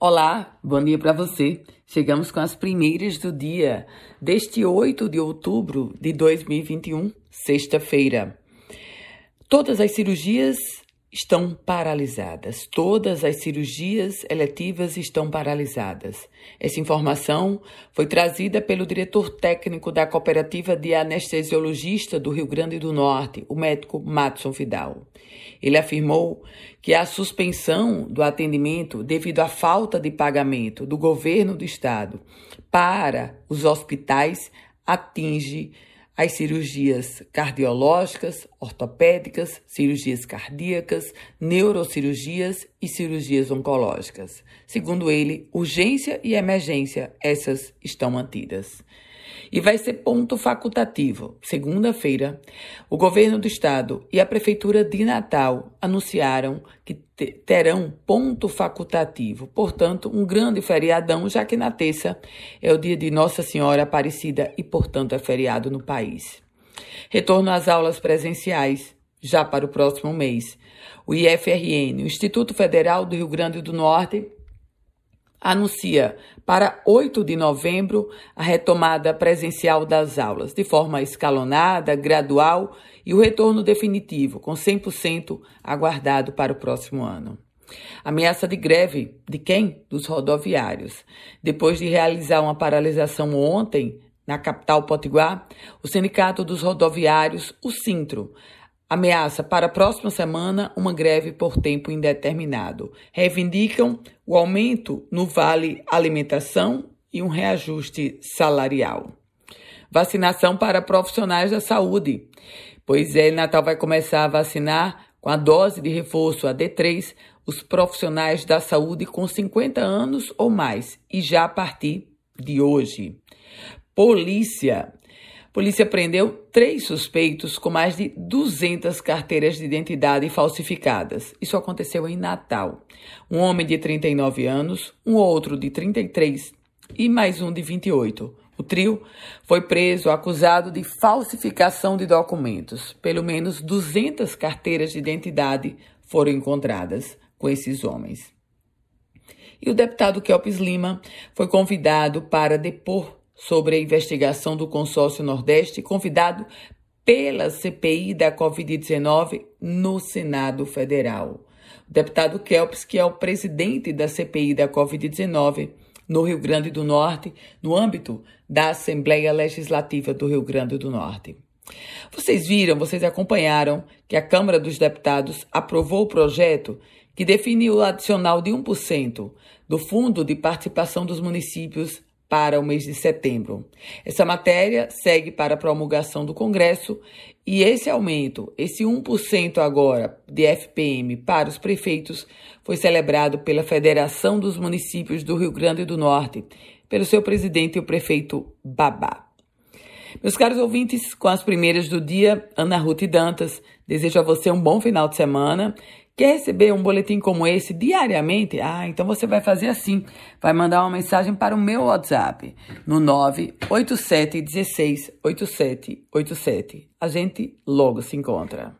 Olá, bom dia para você. Chegamos com as primeiras do dia deste 8 de outubro de 2021, sexta-feira. Todas as cirurgias estão paralisadas. Todas as cirurgias eletivas estão paralisadas. Essa informação foi trazida pelo diretor técnico da Cooperativa de Anestesiologista do Rio Grande do Norte, o médico Matson Vidal. Ele afirmou que a suspensão do atendimento devido à falta de pagamento do governo do estado para os hospitais atinge as cirurgias cardiológicas, ortopédicas, cirurgias cardíacas, neurocirurgias e cirurgias oncológicas. Segundo ele, urgência e emergência, essas estão mantidas. E vai ser ponto facultativo. Segunda-feira, o governo do estado e a prefeitura de Natal anunciaram que terão ponto facultativo. Portanto, um grande feriadão, já que na terça é o dia de Nossa Senhora Aparecida e, portanto, é feriado no país. Retorno às aulas presenciais já para o próximo mês. O IFRN, o Instituto Federal do Rio Grande do Norte, anuncia para 8 de novembro a retomada presencial das aulas, de forma escalonada, gradual e o retorno definitivo, com 100% aguardado para o próximo ano. Ameaça de greve de quem? Dos rodoviários. Depois de realizar uma paralisação ontem na capital potiguar, o Sindicato dos Rodoviários, o Sintro, ameaça para a próxima semana uma greve por tempo indeterminado. Reivindicam o aumento no vale alimentação e um reajuste salarial. Vacinação para profissionais da saúde. Pois é, Natal vai começar a vacinar com a dose de reforço a D3 os profissionais da saúde com 50 anos ou mais e já a partir de hoje. Polícia Polícia prendeu três suspeitos com mais de 200 carteiras de identidade falsificadas. Isso aconteceu em Natal. Um homem de 39 anos, um outro de 33 e mais um de 28. O trio foi preso acusado de falsificação de documentos. Pelo menos 200 carteiras de identidade foram encontradas com esses homens. E o deputado Kelpis Lima foi convidado para depor sobre a investigação do consórcio Nordeste, convidado pela CPI da Covid-19 no Senado Federal. O deputado Kelps, que é o presidente da CPI da Covid-19 no Rio Grande do Norte, no âmbito da Assembleia Legislativa do Rio Grande do Norte. Vocês viram, vocês acompanharam que a Câmara dos Deputados aprovou o projeto que define o adicional de 1% do Fundo de Participação dos Municípios para o mês de setembro. Essa matéria segue para a promulgação do Congresso e esse aumento, esse 1% agora de FPM para os prefeitos, foi celebrado pela Federação dos Municípios do Rio Grande do Norte, pelo seu presidente, o prefeito Babá. Meus caros ouvintes, com as primeiras do dia, Ana Ruth Dantas, desejo a você um bom final de semana Quer receber um boletim como esse diariamente? Ah, então você vai fazer assim: vai mandar uma mensagem para o meu WhatsApp no 987 16 8787. A gente logo se encontra.